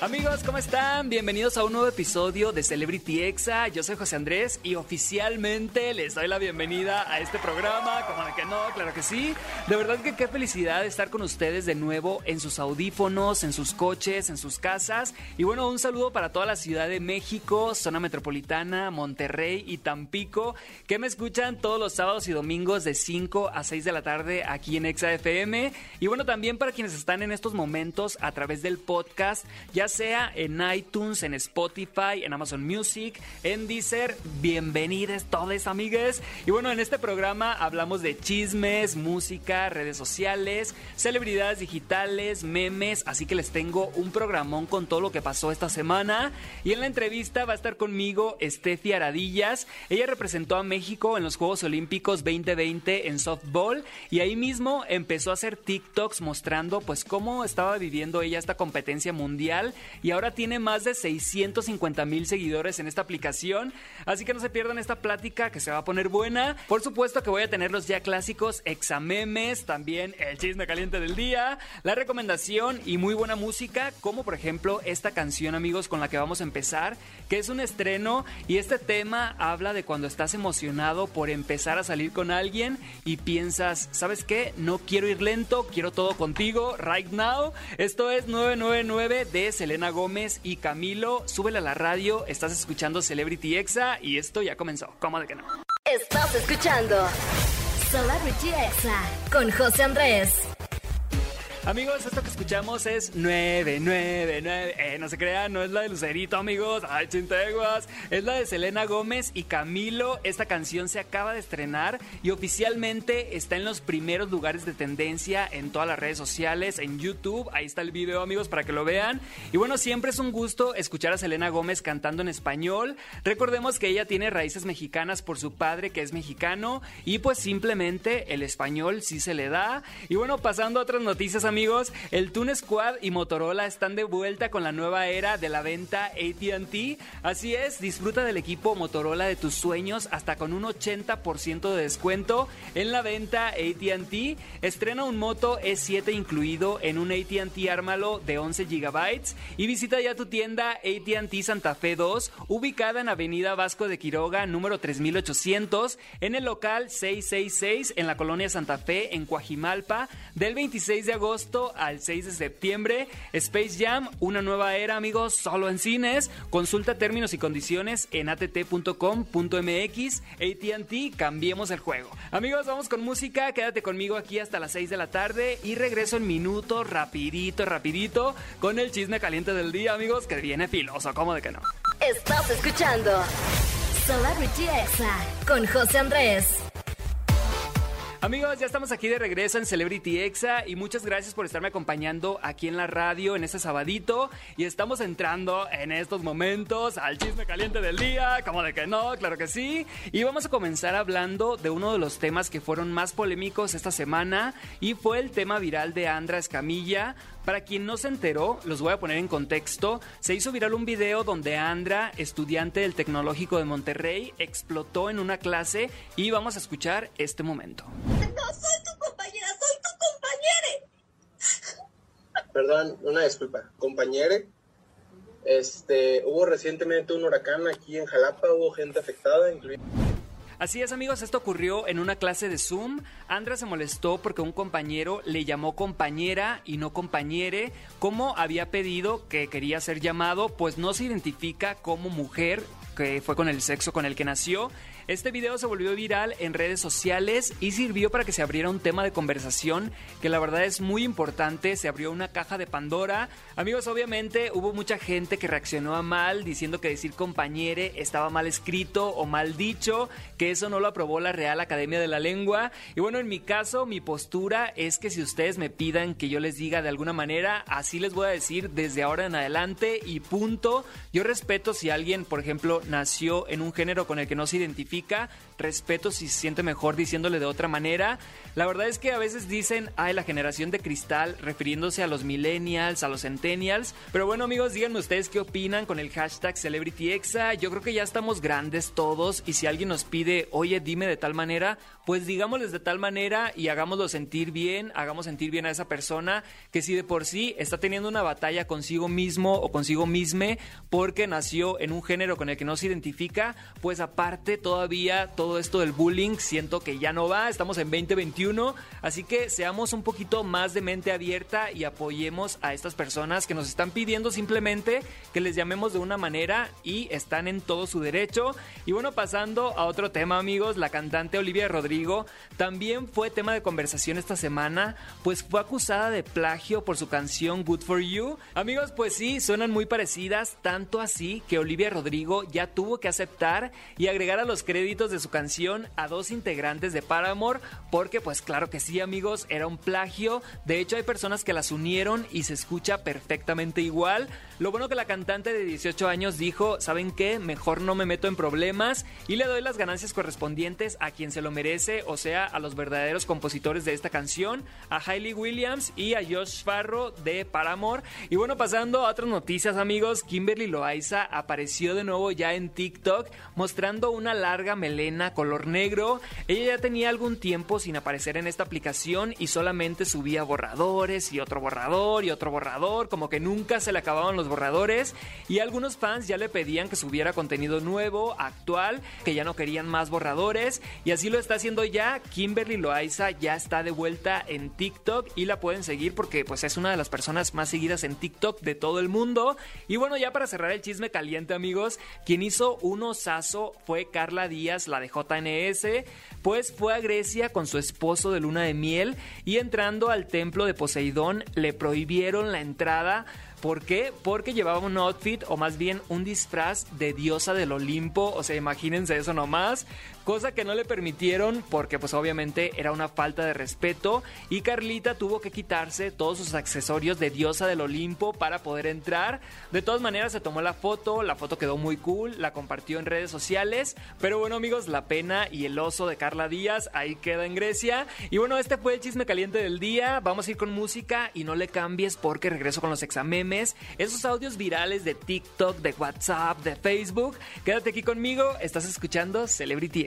Amigos, ¿cómo están? Bienvenidos a un nuevo episodio de Celebrity Exa. Yo soy José Andrés y oficialmente les doy la bienvenida a este programa. Como de que no, claro que sí. De verdad que qué felicidad estar con ustedes de nuevo en sus audífonos, en sus coches, en sus casas. Y bueno, un saludo para toda la Ciudad de México, zona metropolitana, Monterrey y Tampico, que me escuchan todos los sábados y domingos de 5 a 6 de la tarde aquí en Exa FM. Y bueno, también para quienes están en estos momentos a través del podcast, ya sea en iTunes, en Spotify, en Amazon Music, en Deezer. Bienvenidos todos, amigues. Y bueno, en este programa hablamos de chismes, música, redes sociales, celebridades digitales, memes, así que les tengo un programón con todo lo que pasó esta semana. Y en la entrevista va a estar conmigo Steffi Aradillas. Ella representó a México en los Juegos Olímpicos 2020 en softball y ahí mismo empezó a hacer TikToks mostrando pues cómo estaba viviendo ella esta competencia mundial y ahora tiene más de 650 mil seguidores en esta aplicación. Así que no se pierdan esta plática que se va a poner buena. Por supuesto que voy a tener los ya clásicos examemes, también el chisme caliente del día, la recomendación y muy buena música, como por ejemplo esta canción, amigos, con la que vamos a empezar, que es un estreno y este tema habla de cuando estás emocionado por empezar a salir con alguien y piensas, ¿sabes qué? No quiero ir lento, quiero todo contigo, right now. Esto es 999 de Selena Gómez y Camilo. Súbele a la radio, estás escuchando Celebrity Exa y esto ya comenzó. ¿Cómo de que no? Estás escuchando Celebrity Exa con José Andrés. Amigos, esto que escuchamos es 999. Eh, no se crean, no es la de Lucerito, amigos. Ay, chinteguas. Es la de Selena Gómez y Camilo. Esta canción se acaba de estrenar y oficialmente está en los primeros lugares de tendencia en todas las redes sociales, en YouTube. Ahí está el video, amigos, para que lo vean. Y bueno, siempre es un gusto escuchar a Selena Gómez cantando en español. Recordemos que ella tiene raíces mexicanas por su padre, que es mexicano. Y pues simplemente el español sí se le da. Y bueno, pasando a otras noticias, amigos amigos, el Tune Squad y Motorola están de vuelta con la nueva era de la venta ATT. Así es, disfruta del equipo Motorola de tus sueños hasta con un 80% de descuento en la venta ATT. Estrena un Moto E7 incluido en un ATT Ármalo de 11 GB y visita ya tu tienda ATT Santa Fe 2, ubicada en Avenida Vasco de Quiroga, número 3800, en el local 666 en la colonia Santa Fe, en Coajimalpa, del 26 de agosto al 6 de septiembre. Space Jam, una nueva era, amigos, solo en cines. Consulta términos y condiciones en att.com.mx. ATT, cambiemos el juego. Amigos, vamos con música. Quédate conmigo aquí hasta las 6 de la tarde y regreso en minutos, rapidito, rapidito, con el chisme caliente del día, amigos, que viene filoso, ¿cómo de que no? Estás escuchando Celebrity Exa con José Andrés. Amigos, ya estamos aquí de regreso en Celebrity Exa y muchas gracias por estarme acompañando aquí en la radio en este sabadito. Y estamos entrando en estos momentos al chisme caliente del día, como de que no, claro que sí, y vamos a comenzar hablando de uno de los temas que fueron más polémicos esta semana y fue el tema viral de Andra Escamilla, para quien no se enteró, los voy a poner en contexto, se hizo viral un video donde Andra, estudiante del Tecnológico de Monterrey, explotó en una clase y vamos a escuchar este momento. No soy tu compañera, soy tu compañere. Perdón, una disculpa. Compañere, este, hubo recientemente un huracán aquí en Jalapa, hubo gente afectada, incluida... Así es amigos, esto ocurrió en una clase de Zoom. Andra se molestó porque un compañero le llamó compañera y no compañere. Como había pedido que quería ser llamado, pues no se identifica como mujer, que fue con el sexo con el que nació. Este video se volvió viral en redes sociales y sirvió para que se abriera un tema de conversación que la verdad es muy importante. Se abrió una caja de Pandora. Amigos, obviamente hubo mucha gente que reaccionó a mal diciendo que decir compañere estaba mal escrito o mal dicho, que eso no lo aprobó la Real Academia de la Lengua. Y bueno, en mi caso, mi postura es que si ustedes me pidan que yo les diga de alguna manera, así les voy a decir desde ahora en adelante y punto. Yo respeto si alguien, por ejemplo, nació en un género con el que no se identifica. Respeto si se siente mejor diciéndole de otra manera. La verdad es que a veces dicen, ay, la generación de cristal, refiriéndose a los millennials, a los centennials. Pero bueno, amigos, díganme ustedes qué opinan con el hashtag CelebrityExa. Yo creo que ya estamos grandes todos y si alguien nos pide, oye, dime de tal manera, pues digámosles de tal manera y hagámoslo sentir bien, hagamos sentir bien a esa persona que si de por sí está teniendo una batalla consigo mismo o consigo misma porque nació en un género con el que no se identifica, pues aparte todavía todo esto del bullying siento que ya no va, estamos en 2021, así que seamos un poquito más de mente abierta y apoyemos a estas personas que nos están pidiendo simplemente que les llamemos de una manera y están en todo su derecho. Y bueno, pasando a otro tema amigos, la cantante Olivia Rodrigo también fue tema de conversación esta semana, pues fue acusada de plagio por su canción Good for You. Amigos, pues sí, suenan muy parecidas, tanto así que Olivia Rodrigo ya tuvo que aceptar y agregar a los créditos de su canción a dos integrantes de Paramore, porque pues claro que sí amigos, era un plagio. De hecho hay personas que las unieron y se escucha perfectamente igual. Lo bueno que la cantante de 18 años dijo, ¿saben qué? Mejor no me meto en problemas y le doy las ganancias correspondientes a quien se lo merece, o sea, a los verdaderos compositores de esta canción, a Hailey Williams y a Josh Farro de Paramore. Y bueno, pasando a otras noticias amigos, Kimberly Loaiza apareció de nuevo ya en TikTok mostrando una larga melena color negro. Ella ya tenía algún tiempo sin aparecer en esta aplicación y solamente subía borradores y otro borrador y otro borrador, como que nunca se le acababan los borradores y algunos fans ya le pedían que subiera contenido nuevo, actual, que ya no querían más borradores y así lo está haciendo ya. Kimberly Loaiza ya está de vuelta en TikTok y la pueden seguir porque pues es una de las personas más seguidas en TikTok de todo el mundo. Y bueno, ya para cerrar el chisme caliente amigos, quien hizo un osazo fue Carla Díaz, la de JNS, pues fue a Grecia con su esposo de luna de miel y entrando al templo de Poseidón le prohibieron la entrada ¿Por qué? Porque llevaba un outfit o más bien un disfraz de diosa del Olimpo. O sea, imagínense eso nomás. Cosa que no le permitieron porque pues obviamente era una falta de respeto. Y Carlita tuvo que quitarse todos sus accesorios de diosa del Olimpo para poder entrar. De todas maneras se tomó la foto. La foto quedó muy cool. La compartió en redes sociales. Pero bueno amigos, la pena y el oso de Carla Díaz ahí queda en Grecia. Y bueno, este fue el chisme caliente del día. Vamos a ir con música y no le cambies porque regreso con los examemes esos audios virales de TikTok, de WhatsApp, de Facebook. Quédate aquí conmigo, estás escuchando Celebrity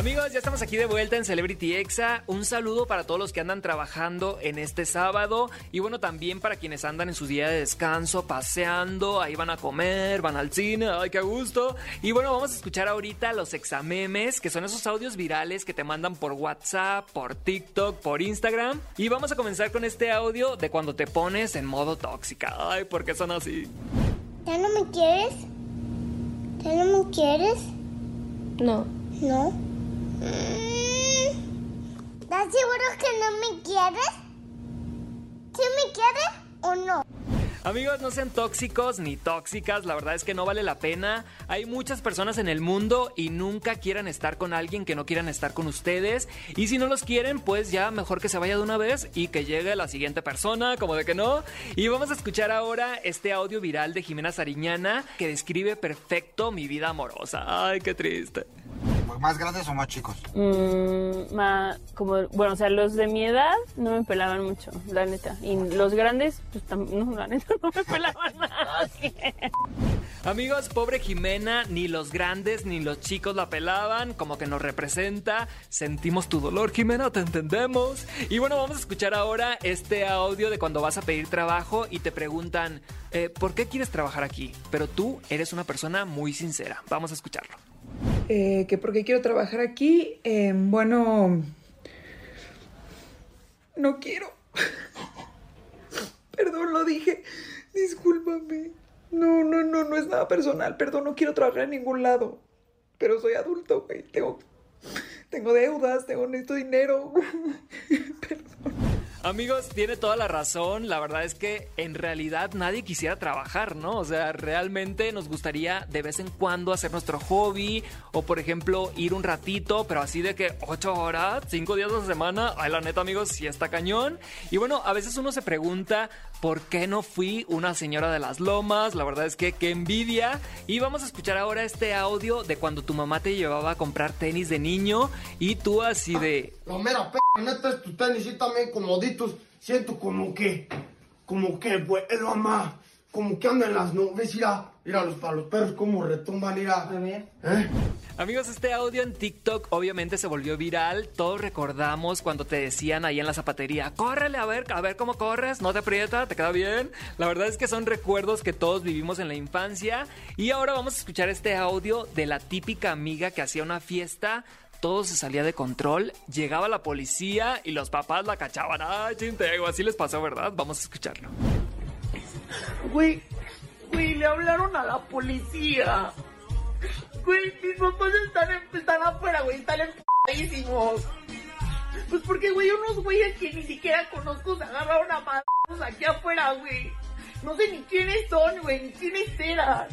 Amigos, ya estamos aquí de vuelta en Celebrity Exa. Un saludo para todos los que andan trabajando en este sábado y bueno, también para quienes andan en su día de descanso, paseando, ahí van a comer, van al cine, ay, qué gusto. Y bueno, vamos a escuchar ahorita los examemes, que son esos audios virales que te mandan por WhatsApp, por TikTok, por Instagram. Y vamos a comenzar con este audio de cuando te pones en modo tóxica. Ay, ¿por qué son así? ¿Ya no me quieres? ¿Ya no me quieres? No. No. ¿Estás seguro que no me quieres? ¿Sí me quieres o no? Amigos, no sean tóxicos ni tóxicas, la verdad es que no vale la pena. Hay muchas personas en el mundo y nunca quieran estar con alguien que no quieran estar con ustedes. Y si no los quieren, pues ya mejor que se vaya de una vez y que llegue la siguiente persona, como de que no. Y vamos a escuchar ahora este audio viral de Jimena Sariñana que describe perfecto mi vida amorosa. Ay, qué triste. ¿Más grandes o más chicos? Mm, ma- como, bueno, o sea, los de mi edad no me pelaban mucho, la neta. Y los grandes, pues no, la neta no me pelaban nada. Amigos, pobre Jimena, ni los grandes ni los chicos la pelaban, como que nos representa. Sentimos tu dolor, Jimena, te entendemos. Y bueno, vamos a escuchar ahora este audio de cuando vas a pedir trabajo y te preguntan, eh, ¿por qué quieres trabajar aquí? Pero tú eres una persona muy sincera. Vamos a escucharlo. Eh, que porque quiero trabajar aquí, eh, bueno, no quiero. Perdón, lo dije. Discúlpame. No, no, no, no es nada personal. Perdón, no quiero trabajar en ningún lado. Pero soy adulto, güey. Tengo, tengo deudas, tengo necesito dinero. Perdón. Amigos, tiene toda la razón. La verdad es que en realidad nadie quisiera trabajar, ¿no? O sea, realmente nos gustaría de vez en cuando hacer nuestro hobby o, por ejemplo, ir un ratito, pero así de que ocho horas, cinco días a la semana. Ay, la neta, amigos, sí está cañón. Y bueno, a veces uno se pregunta por qué no fui una señora de las lomas. La verdad es que qué envidia. Y vamos a escuchar ahora este audio de cuando tu mamá te llevaba a comprar tenis de niño y tú así de. P, neta tu tenis y también Siento como que, como que vuelo, mamá. Como que andan las nubes, mira. Mira los para los perros como retumban, mira. A ver. ¿Eh? Amigos, este audio en TikTok obviamente se volvió viral. Todos recordamos cuando te decían ahí en la zapatería, córrele a ver, a ver cómo corres, no te aprieta, te queda bien. La verdad es que son recuerdos que todos vivimos en la infancia. Y ahora vamos a escuchar este audio de la típica amiga que hacía una fiesta todo se salía de control, llegaba la policía y los papás la cachaban. Ay, chintego, así les pasó, ¿verdad? Vamos a escucharlo. Güey, güey, le hablaron a la policía. Güey, mis papás están, en- están afuera, güey, están enfadísimos. Pues porque, güey, unos güeyes que ni siquiera conozco se agarraron a madrazos aquí afuera, güey. No sé ni quiénes son, güey, ni quiénes eran.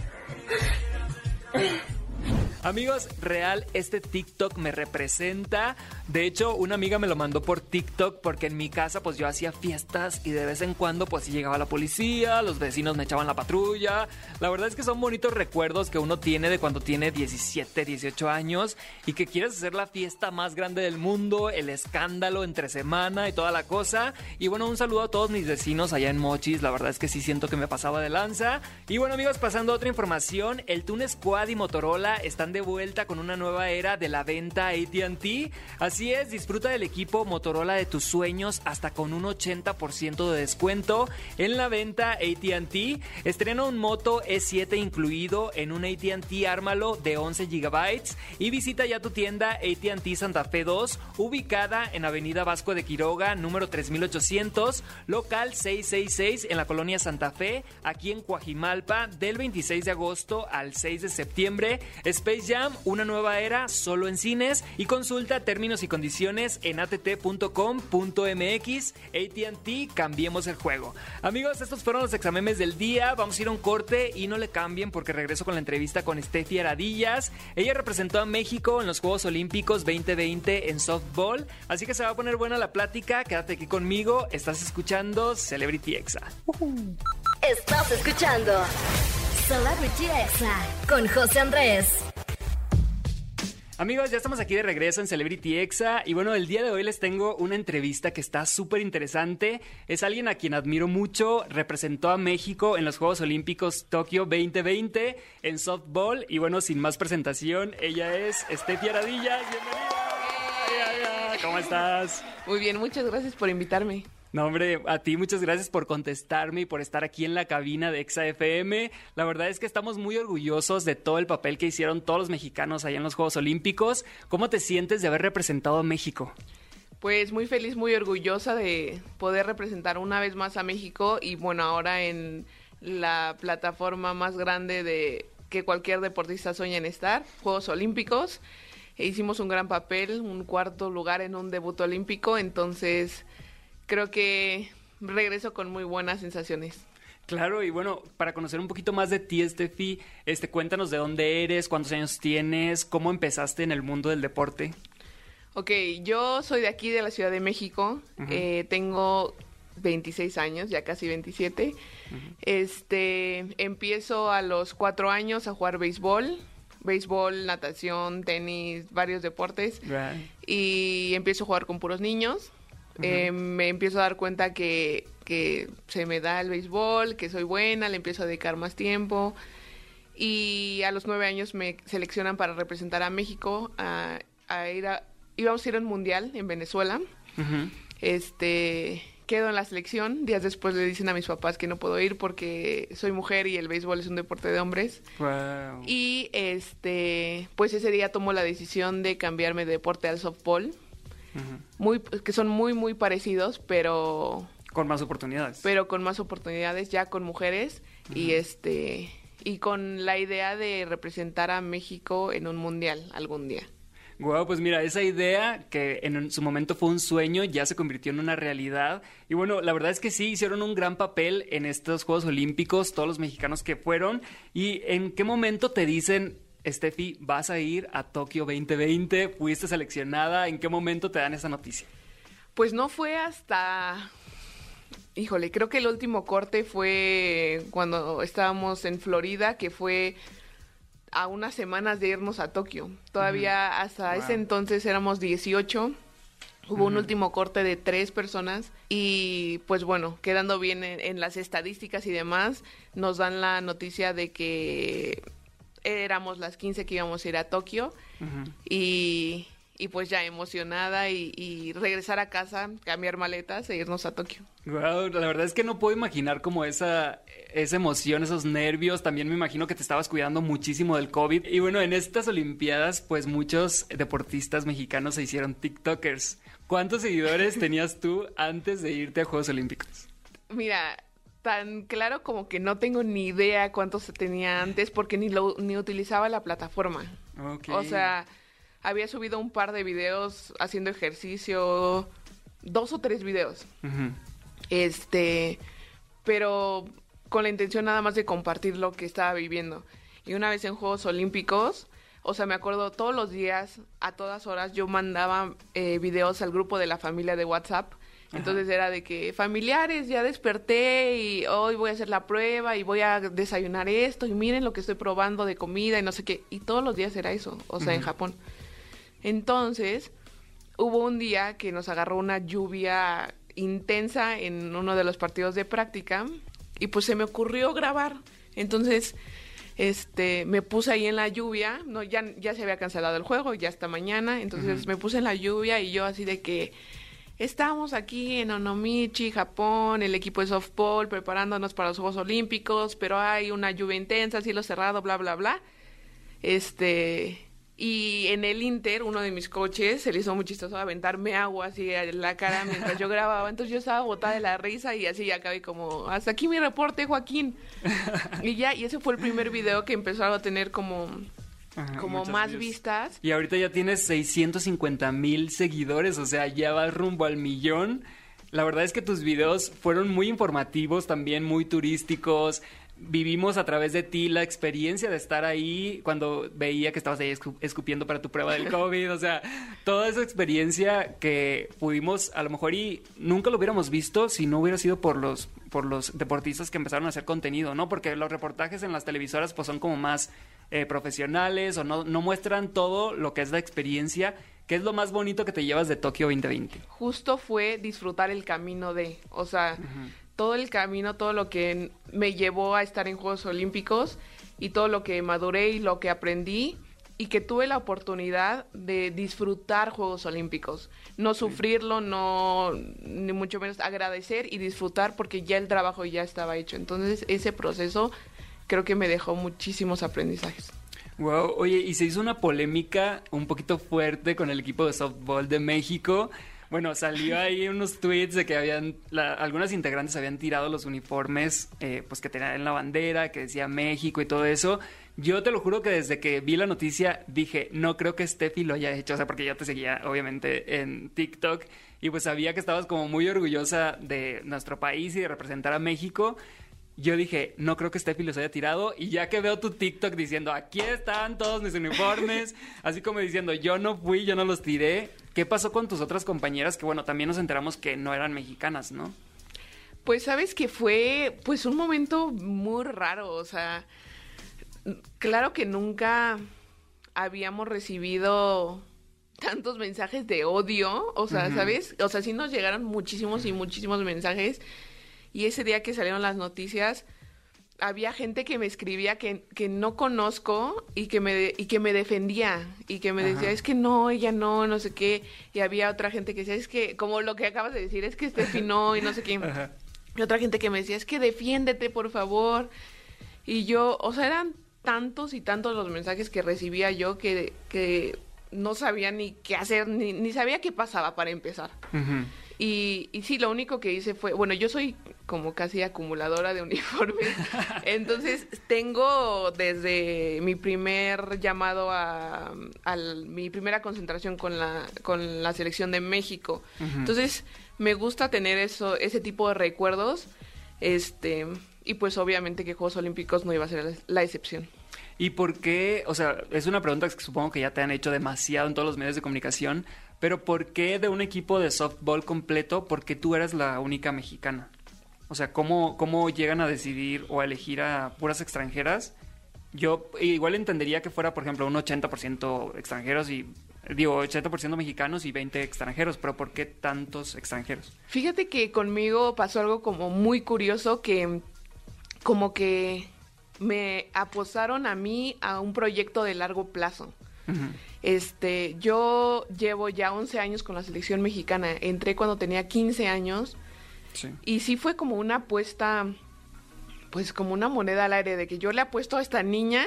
Amigos, real, este TikTok me representa. De hecho, una amiga me lo mandó por TikTok porque en mi casa pues yo hacía fiestas y de vez en cuando pues sí llegaba la policía, los vecinos me echaban la patrulla. La verdad es que son bonitos recuerdos que uno tiene de cuando tiene 17, 18 años y que quieres hacer la fiesta más grande del mundo, el escándalo entre semana y toda la cosa. Y bueno, un saludo a todos mis vecinos allá en Mochis, la verdad es que sí siento que me pasaba de lanza. Y bueno amigos, pasando a otra información, el Tune Squad y Motorola están de vuelta con una nueva era de la venta ATT. Así es, disfruta del equipo Motorola de tus sueños hasta con un 80% de descuento en la venta ATT. Estrena un Moto E7 incluido en un ATT Ármalo de 11 GB y visita ya tu tienda ATT Santa Fe 2 ubicada en Avenida Vasco de Quiroga número 3800 local 666 en la colonia Santa Fe aquí en Coajimalpa del 26 de agosto al 6 de septiembre Space Jam una nueva era solo en cines. Y consulta términos y condiciones en att.com.mx ATT cambiemos el juego. Amigos estos fueron los examemes del día. Vamos a ir a un corte y no le cambien porque regreso con la entrevista con Steffi Aradillas. Ella representó a México en los Juegos Olímpicos 2020 en softball. Así que se va a poner buena la plática. Quédate aquí conmigo. Estás escuchando Celebrity Exa. Estás escuchando Celebrity Exa con José Andrés. Amigos, ya estamos aquí de regreso en Celebrity Exa y bueno, el día de hoy les tengo una entrevista que está súper interesante. Es alguien a quien admiro mucho, representó a México en los Juegos Olímpicos Tokio 2020 en softball y bueno, sin más presentación, ella es Steffi Aradillas. Bienvenida. ¿Cómo estás? Muy bien, muchas gracias por invitarme. No, hombre, a ti muchas gracias por contestarme y por estar aquí en la cabina de Exa FM. La verdad es que estamos muy orgullosos de todo el papel que hicieron todos los mexicanos allá en los Juegos Olímpicos. ¿Cómo te sientes de haber representado a México? Pues muy feliz, muy orgullosa de poder representar una vez más a México y bueno, ahora en la plataforma más grande de que cualquier deportista sueña en estar, Juegos Olímpicos. E hicimos un gran papel, un cuarto lugar en un debut olímpico, entonces creo que regreso con muy buenas sensaciones. Claro, y bueno, para conocer un poquito más de ti, Steffi, este, cuéntanos de dónde eres, cuántos años tienes, cómo empezaste en el mundo del deporte. Ok, yo soy de aquí, de la Ciudad de México. Eh, tengo 26 años, ya casi 27. Este, empiezo a los cuatro años a jugar béisbol. Béisbol, natación, tenis, varios deportes. Y empiezo a jugar con puros niños. Eh, me empiezo a dar cuenta que, que se me da el béisbol, que soy buena, le empiezo a dedicar más tiempo. Y a los nueve años me seleccionan para representar a México, a, a ir a, íbamos a ir a un mundial en Venezuela. Este, quedo en la selección. Días después le dicen a mis papás que no puedo ir porque soy mujer y el béisbol es un deporte de hombres. Wow. Y este, pues ese día tomo la decisión de cambiarme de deporte al softball. Muy, que son muy, muy parecidos, pero Con más oportunidades. pero con más oportunidades ya con mujeres y este y con la idea de representar a México en un mundial algún día. Guau, pues mira, esa idea que en su momento fue un sueño ya se convirtió en una realidad. Y bueno, la verdad es que sí, hicieron un gran papel en estos Juegos Olímpicos, todos los mexicanos que fueron. ¿Y en qué momento te dicen, Steffi, vas a ir a Tokio 2020? ¿Fuiste seleccionada? ¿En qué momento te dan esa noticia? Pues no fue hasta... Híjole, creo que el último corte fue cuando estábamos en Florida, que fue a unas semanas de irnos a Tokio. Todavía hasta ese entonces éramos 18. Hubo un último corte de tres personas y pues bueno, quedando bien en, en, las estadísticas y demás, nos dan la noticia de que éramos las 15 que íbamos a ir a Tokio y, y pues ya emocionada y, y, regresar a casa, cambiar maletas e irnos a Tokio. Wow, la verdad es que no puedo imaginar como esa, esa emoción, esos nervios. También me imagino que te estabas cuidando muchísimo del COVID. Y bueno, en estas Olimpiadas, pues muchos deportistas mexicanos se hicieron TikTokers. ¿Cuántos seguidores tenías tú antes de irte a Juegos Olímpicos? Mira, tan claro como que no tengo ni idea cuántos tenía antes porque ni, lo, ni utilizaba la plataforma. Okay. O sea, había subido un par de videos haciendo ejercicio, dos o tres videos. Uh -huh. Este, pero con la intención nada más de compartir lo que estaba viviendo. Y una vez en Juegos Olímpicos, o sea, me acuerdo todos los días, a todas horas, yo mandaba eh, videos al grupo de la familia de WhatsApp. Entonces Ajá. era de que familiares, ya desperté y hoy voy a hacer la prueba y voy a desayunar esto y miren lo que estoy probando de comida y no sé qué. Y todos los días era eso, o sea, uh -huh. en Japón. Entonces, hubo un día que nos agarró una lluvia intensa en uno de los partidos de práctica y pues se me ocurrió grabar. Entonces, este, me puse ahí en la lluvia, no, ya, ya se había cancelado el juego, ya hasta mañana, entonces uh -huh. me puse en la lluvia y yo así de que estamos aquí en Onomichi, Japón, el equipo de softball preparándonos para los Juegos Olímpicos, pero hay una lluvia intensa, cielo cerrado, bla, bla, bla. Este, y en el Inter, uno de mis coches se le hizo muy chistoso aventarme agua así en la cara mientras yo grababa. Entonces yo estaba botada de la risa y así acabé como, hasta aquí mi reporte, Joaquín. y ya, y ese fue el primer video que empezó a tener como, Ajá, como más views. vistas. Y ahorita ya tienes 650 mil seguidores, o sea, ya vas rumbo al millón. La verdad es que tus videos fueron muy informativos, también muy turísticos vivimos a través de ti la experiencia de estar ahí cuando veía que estabas ahí escupiendo para tu prueba del COVID, o sea, toda esa experiencia que pudimos a lo mejor y nunca lo hubiéramos visto si no hubiera sido por los por los deportistas que empezaron a hacer contenido, ¿no? Porque los reportajes en las televisoras pues son como más eh, profesionales o no, no muestran todo lo que es la experiencia ¿Qué es lo más bonito que te llevas de Tokio 2020? Justo fue disfrutar el camino de, o sea, uh -huh todo el camino, todo lo que me llevó a estar en Juegos Olímpicos y todo lo que maduré y lo que aprendí y que tuve la oportunidad de disfrutar Juegos Olímpicos, no sufrirlo, no ni mucho menos agradecer y disfrutar porque ya el trabajo ya estaba hecho. Entonces, ese proceso creo que me dejó muchísimos aprendizajes. Wow, oye, y se hizo una polémica un poquito fuerte con el equipo de softball de México. Bueno, salió ahí unos tweets de que habían, la, algunas integrantes habían tirado los uniformes, eh, pues que tenían la bandera, que decía México y todo eso. Yo te lo juro que desde que vi la noticia dije, no creo que Steffi lo haya hecho, o sea, porque yo te seguía obviamente en TikTok y pues sabía que estabas como muy orgullosa de nuestro país y de representar a México. Yo dije, no creo que Steffi los haya tirado. Y ya que veo tu TikTok diciendo, aquí están todos mis uniformes, así como diciendo, yo no fui, yo no los tiré. ¿Qué pasó con tus otras compañeras? Que bueno, también nos enteramos que no eran mexicanas, ¿no? Pues sabes que fue pues un momento muy raro, o sea, claro que nunca habíamos recibido tantos mensajes de odio, o sea, uh -huh. ¿sabes? O sea, sí nos llegaron muchísimos y muchísimos mensajes y ese día que salieron las noticias, había gente que me escribía que, que no conozco y que me y que me defendía y que me decía, es que no, ella no, no sé qué. Y había otra gente que decía, es que, como lo que acabas de decir, es que Steffi no y no sé qué. Ajá. Y otra gente que me decía, es que defiéndete, por favor. Y yo, o sea, eran tantos y tantos los mensajes que recibía yo que, que no sabía ni qué hacer, ni, ni sabía qué pasaba para empezar. Uh -huh. y, y sí, lo único que hice fue, bueno, yo soy como casi acumuladora de uniformes. Entonces, tengo desde mi primer llamado a, mi primera concentración con la, con la selección de México. Entonces, me gusta tener eso, ese tipo de recuerdos. Este, y pues obviamente que Juegos Olímpicos no iba a ser la- la excepción. ¿Y por qué? O sea, es una pregunta que supongo que ya te han hecho demasiado en todos los medios de comunicación, pero ¿por qué de un equipo de softball completo, porque tú eras la única mexicana? O sea, ¿cómo, cómo llegan a decidir o a elegir a puras extranjeras? Yo igual entendería que fuera, por ejemplo, un 80% extranjeros y, digo, 80% mexicanos y 20 extranjeros, pero ¿por qué tantos extranjeros? Fíjate que conmigo pasó algo como muy curioso que como que me aposaron a mí a un proyecto de largo plazo. Este, yo llevo ya 11 años con la selección mexicana. Entré cuando tenía 15 años Sí. y sí fue como una apuesta, pues como una moneda al aire de que yo le apuesto a esta niña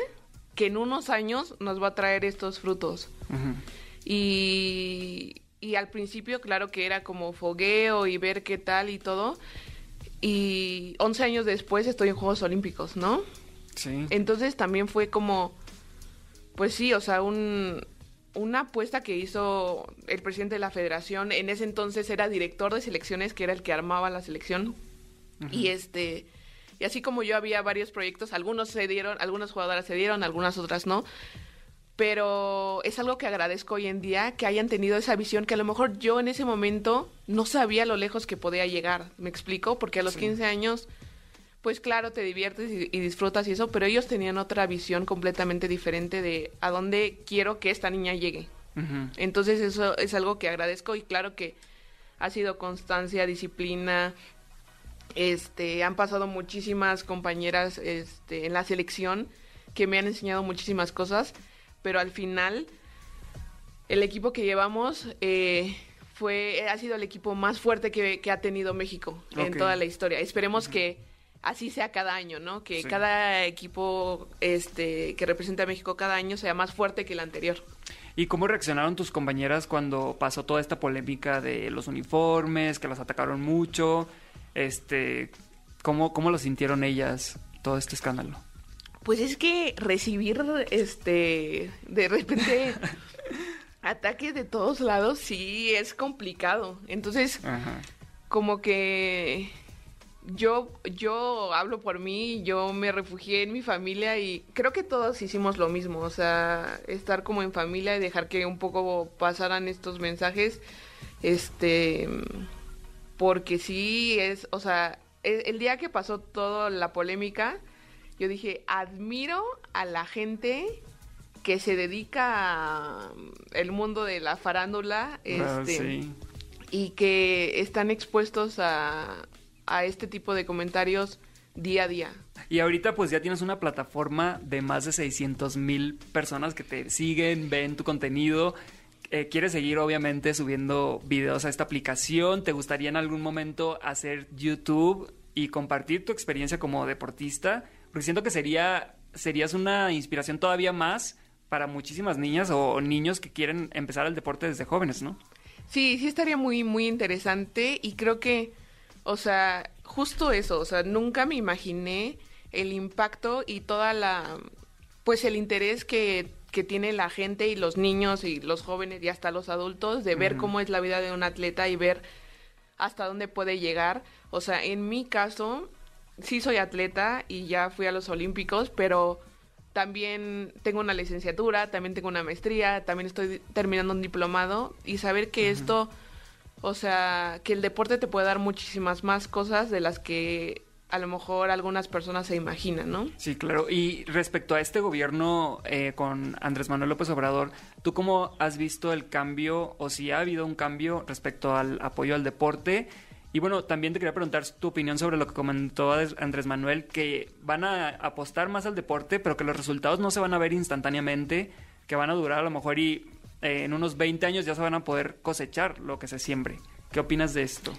que en unos años nos va a traer estos frutos. Y, y al principio, claro que era como fogueo y ver qué tal y todo. Y 11 años después estoy en Juegos Olímpicos, ¿no? Sí. Entonces también fue como, pues sí, o sea, un, una apuesta que hizo el presidente de la federación. En ese entonces era director de selecciones, que era el que armaba la selección. Y este, y así como yo había varios proyectos, algunos se dieron, algunas jugadoras se dieron, algunas otras no. Pero es algo que agradezco hoy en día que hayan tenido esa visión que a lo mejor yo en ese momento no sabía lo lejos que podía llegar. ¿Me explico? Porque a los Sí. 15 años, pues claro, te diviertes y, y disfrutas y eso, pero ellos tenían otra visión completamente diferente de a dónde quiero que esta niña llegue. Entonces eso es algo que agradezco y claro que ha sido constancia, disciplina. Este, han pasado muchísimas compañeras este, en la selección que me han enseñado muchísimas cosas, pero al final el equipo que llevamos eh, fue ha sido el equipo más fuerte que, que ha tenido México en toda la historia. Esperemos que así sea cada año, ¿no? Que Sí. cada equipo este que represente a México cada año sea más fuerte que el anterior. ¿Y cómo reaccionaron tus compañeras cuando pasó toda esta polémica de los uniformes, que las atacaron mucho? Este, ¿cómo, cómo lo sintieron ellas todo este escándalo? Pues es que recibir, este, de repente ataques de todos lados sí es complicado. Entonces, Ajá. como que yo, yo hablo por mí, yo me refugié en mi familia y creo que todos hicimos lo mismo, o sea, estar como en familia y dejar que un poco pasaran estos mensajes, este, porque sí es, o sea, el, el día que pasó toda la polémica, yo dije, admiro a la gente que se dedica al mundo de la farándula, Ah, este, sí. y que están expuestos a, a este tipo de comentarios día a día. Y ahorita pues ya tienes una plataforma de más de 600 mil personas que te siguen, ven tu contenido. Eh, ¿Quieres seguir obviamente subiendo videos a esta aplicación? ¿Te gustaría en algún momento hacer YouTube y compartir tu experiencia como deportista? Porque siento que sería, serías una inspiración todavía más para muchísimas niñas o niños que quieren empezar el deporte desde jóvenes, ¿no? Sí, sí estaría muy, muy interesante y creo que, o sea, justo eso, o sea, nunca me imaginé el impacto y toda la, pues el interés que, que tiene la gente y los niños y los jóvenes y hasta los adultos de ver cómo es la vida de un atleta y ver hasta dónde puede llegar. O sea, en mi caso, sí soy atleta y ya fui a los Olímpicos, pero también tengo una licenciatura, también tengo una maestría, también estoy terminando un diplomado y saber que esto, o sea, que el deporte te puede dar muchísimas más cosas de las que a lo mejor algunas personas se imaginan, ¿no? Sí, claro. Y respecto a este gobierno eh, con Andrés Manuel López Obrador, ¿tú cómo has visto el cambio o si ha habido un cambio respecto al apoyo al deporte? Y bueno, también te quería preguntar tu opinión sobre lo que comentó Andrés- Manuel, que van a apostar más al deporte, pero que los resultados no se van a ver instantáneamente, que van a durar a lo mejor y eh, en unos 20 años ya se van a poder cosechar lo que se siembre. ¿Qué opinas de esto?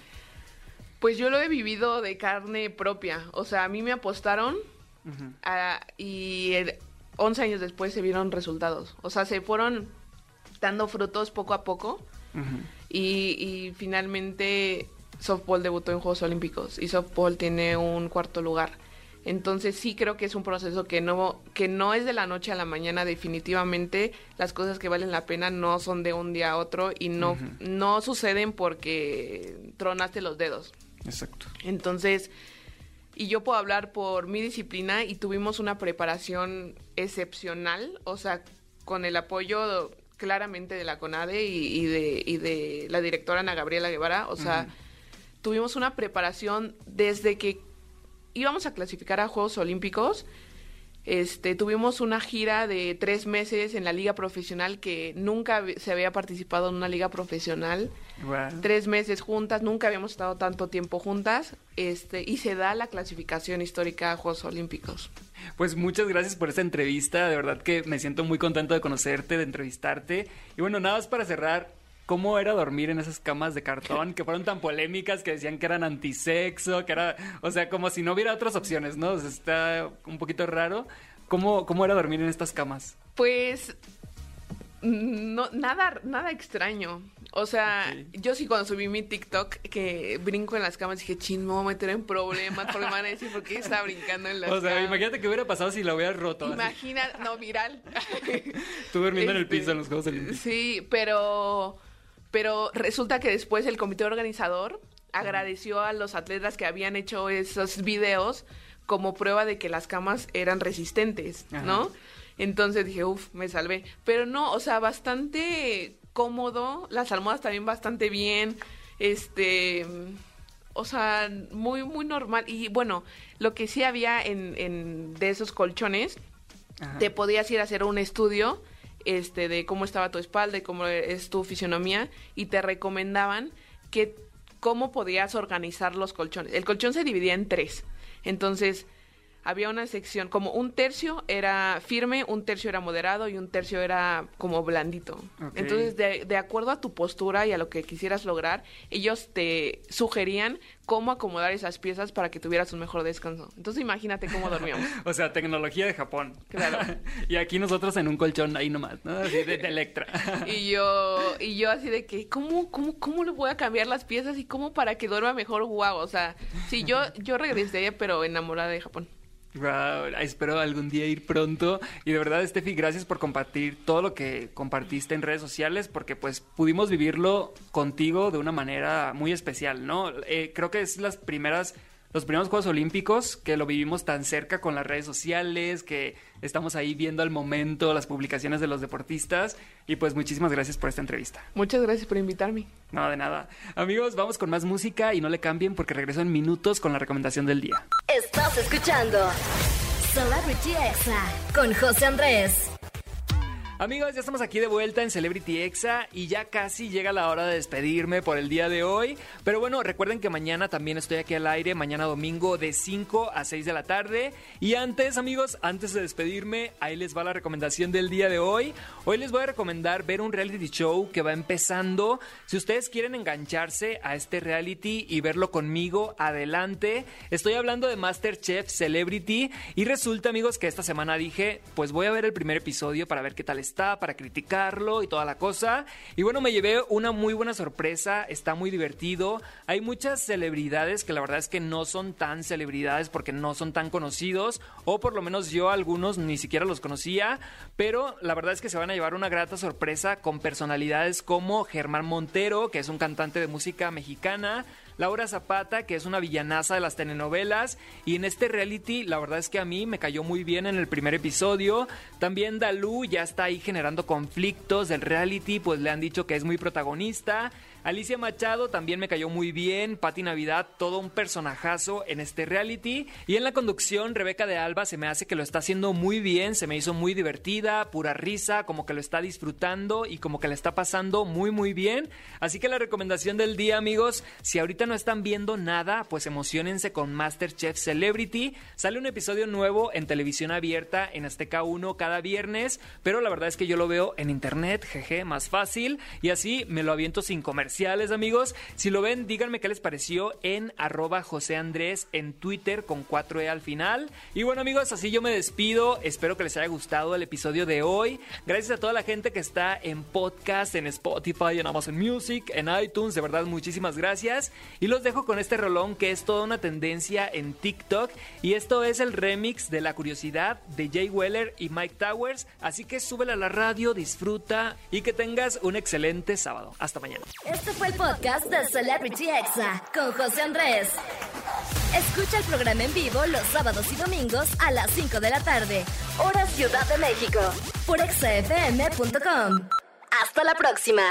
Pues yo lo he vivido de carne propia. O sea, a mí me apostaron y el- 11 años después se vieron resultados. O sea, se fueron dando frutos poco a poco y, y finalmente softball debutó en Juegos Olímpicos y softball tiene un cuarto lugar. Entonces sí creo que es un proceso que no, que no es de la noche a la mañana definitivamente. Las cosas que valen la pena no son de un día a otro y no, no suceden porque tronaste los dedos. Exacto. Entonces, y yo puedo hablar por mi disciplina y tuvimos una preparación excepcional, o sea, con el apoyo claramente de la CONADE y, y de, y de la directora Ana Gabriela Guevara, o sea, tuvimos una preparación desde que íbamos a clasificar a Juegos Olímpicos. Este, tuvimos una gira de tres meses en la liga profesional que nunca se había participado en una liga profesional tres meses juntas, nunca habíamos estado tanto tiempo juntas, este, y se da la clasificación histórica a Juegos Olímpicos. Pues muchas gracias por esta entrevista, de verdad que me siento muy contento de conocerte, de entrevistarte. Y bueno, nada más para cerrar, ¿cómo era dormir en esas camas de cartón que fueron tan polémicas que decían que eran antisexo, que era, o sea, como si no hubiera otras opciones, ¿no? O sea, está un poquito raro. ¿Cómo, cómo era dormir en estas camas? Pues no, nada, nada extraño. O sea, yo sí cuando subí mi TikTok que brinco en las camas dije, chin, me voy a meter en problemas, porque me van a decir por qué estaba brincando en las O sea, camas. imagínate qué hubiera pasado si la hubieras roto. así. Imagina, no, viral. Tú durmiendo en el Este, piso en los Juegos Olímpicos. Sí, pero, pero resulta que después el comité organizador agradeció a los atletas que habían hecho esos videos como prueba de que las camas eran resistentes, ¿no? Entonces dije, uff, me salvé. Pero no, o sea, bastante cómodo, las almohadas también bastante bien, este, o sea, muy, muy normal. Y bueno, lo que sí había en, en de esos colchones, Ajá. te podías ir a hacer un estudio este de cómo estaba tu espalda y cómo es tu fisionomía y te recomendaban que cómo podías organizar los colchones. El colchón se dividía en tres. Entonces, había una sección, como un tercio era firme, un tercio era moderado y un tercio era como blandito. Entonces, de, de acuerdo a tu postura y a lo que quisieras lograr, ellos te sugerían cómo acomodar esas piezas para que tuvieras un mejor descanso. Entonces, imagínate cómo dormíamos. O sea, tecnología de Japón. Claro. y aquí nosotros en un colchón ahí nomás, ¿no? Así de, de Electra. Y yo, y yo así de que, ¿cómo, cómo, cómo le voy a cambiar las piezas y cómo para que duerma mejor? Wow, o sea, sí, yo, yo regresaría, pero enamorada de Japón. Wow, espero algún día ir pronto. Y de verdad, Steffi, gracias por compartir todo lo que compartiste en redes sociales, porque pues pudimos vivirlo contigo de una manera muy especial, ¿no? Eh, creo que es las primeras, los primeros Juegos Olímpicos que lo vivimos tan cerca con las redes sociales, que estamos ahí viendo al momento las publicaciones de los deportistas. Y pues muchísimas gracias por esta entrevista. Muchas gracias por invitarme. No, de nada. Amigos, vamos con más música y no le cambien porque regreso en minutos con la recomendación del día. Estás escuchando Celebrity Exa con José Andrés. Amigos, ya estamos aquí de vuelta en Celebrity Exa y ya casi llega la hora de despedirme por el día de hoy. Pero bueno, recuerden que mañana también estoy aquí al aire, mañana domingo de 5 a 6 de la tarde. Y antes, amigos, antes de despedirme, ahí les va la recomendación del día de hoy. Hoy les voy a recomendar ver un reality show que va empezando. Si ustedes quieren engancharse a este reality y verlo conmigo, adelante. Estoy hablando de Masterchef Celebrity y resulta, amigos, que esta semana dije, pues voy a ver el primer episodio para ver qué tal está, para criticarlo y toda la cosa. Y bueno, me llevé una muy buena sorpresa, está muy divertido. Hay muchas celebridades que la verdad es que no son tan celebridades porque no son tan conocidos, o por lo menos yo algunos ni siquiera los conocía, pero la verdad es que se van a llevar una grata sorpresa con personalidades como Germán Montero, que es un cantante de música mexicana, Laura Zapata, que es una villanaza de las telenovelas. Y en este reality, la verdad es que a mí me cayó muy bien en el primer episodio. También Dalú ya está ahí generando conflictos del reality, pues le han dicho que es muy protagonista. Alicia Machado también me cayó muy bien. Patti Navidad, todo un personajazo en este reality. Y en la conducción, Rebeca de Alba se me hace que lo está haciendo muy bien. Se me hizo muy divertida, pura risa, como que lo está disfrutando y como que le está pasando muy, muy bien. Así que la recomendación del día, amigos, si ahorita no están viendo nada, pues emocionense con Masterchef Celebrity. Sale un episodio nuevo en televisión abierta en Azteca 1 cada viernes, pero la verdad es que yo lo veo en internet, jeje, más fácil, y así me lo aviento sin comercial amigos. Si lo ven, díganme qué les pareció en arroba José Andrés en Twitter con 4E al final. Y bueno, amigos, así yo me despido. Espero que les haya gustado el episodio de hoy. Gracias a toda la gente que está en podcast, en Spotify, en Amazon Music, en iTunes. De verdad, muchísimas gracias. Y los dejo con este rolón que es toda una tendencia en TikTok. Y esto es el remix de La Curiosidad de Jay Weller y Mike Towers. Así que súbela a la radio, disfruta y que tengas un excelente sábado. Hasta mañana. Este fue el podcast de Celebrity Exa con José Andrés. Escucha el programa en vivo los sábados y domingos a las 5 de la tarde, hora Ciudad de México, por exafm.com. Hasta la próxima.